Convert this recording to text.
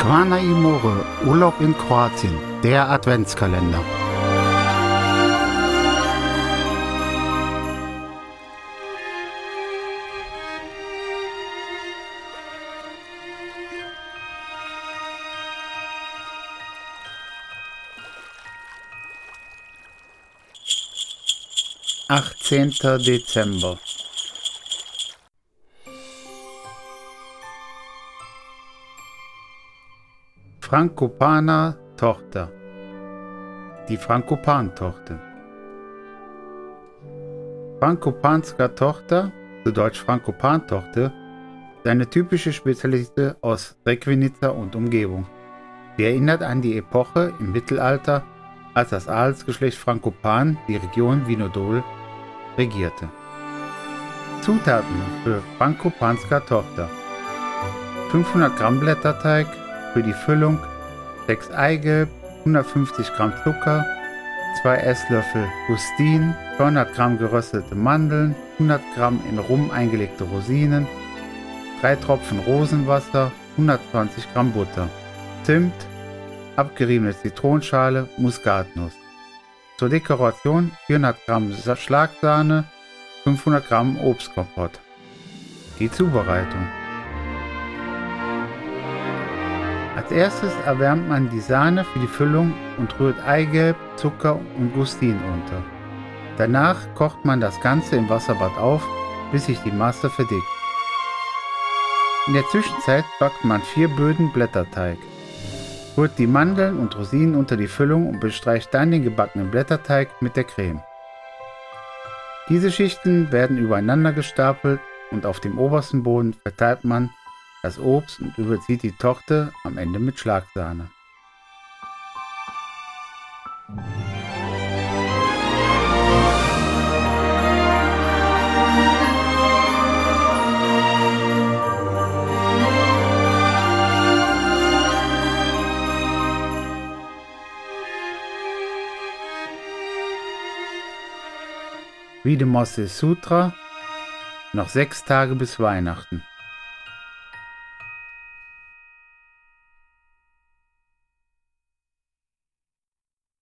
Silvana Imore, Urlaub in Kroatien, der Adventskalender. Achtzehnter Dezember Frankopana Tochter. Die Frankopan-Tochter. Frankopanska Tochter, zu Deutsch Frankopan-Tochter, ist eine typische Spezialität aus Rekvinica und Umgebung. Sie erinnert an die Epoche im Mittelalter, als das Adelsgeschlecht Frankopan die Region Vinodol regierte. Zutaten für Frankopanska Tochter 500 Gramm Blätterteig, für die Füllung 6 Eigelb, 150 Gramm Zucker, 2 Esslöffel Gustin, 200 Gramm geröstete Mandeln, 100 Gramm in Rum eingelegte Rosinen, 3 Tropfen Rosenwasser, 120 Gramm Butter, Zimt, abgeriebene Zitronenschale, Muskatnuss. Zur Dekoration 400 Gramm Schlagsahne, 500 Gramm Obstkompott. Die Zubereitung Als erstes erwärmt man die Sahne für die Füllung und rührt Eigelb, Zucker und Gustin unter. Danach kocht man das Ganze im Wasserbad auf, bis sich die Masse verdickt. In der Zwischenzeit backt man vier Böden Blätterteig. Rührt die Mandeln und Rosinen unter die Füllung und bestreicht dann den gebackenen Blätterteig mit der Creme. Diese Schichten werden übereinander gestapelt und auf dem obersten Boden verteilt man das Obst und überzieht die Tochter am Ende mit Schlagsahne. Videmosse Sutra, noch sechs Tage bis Weihnachten.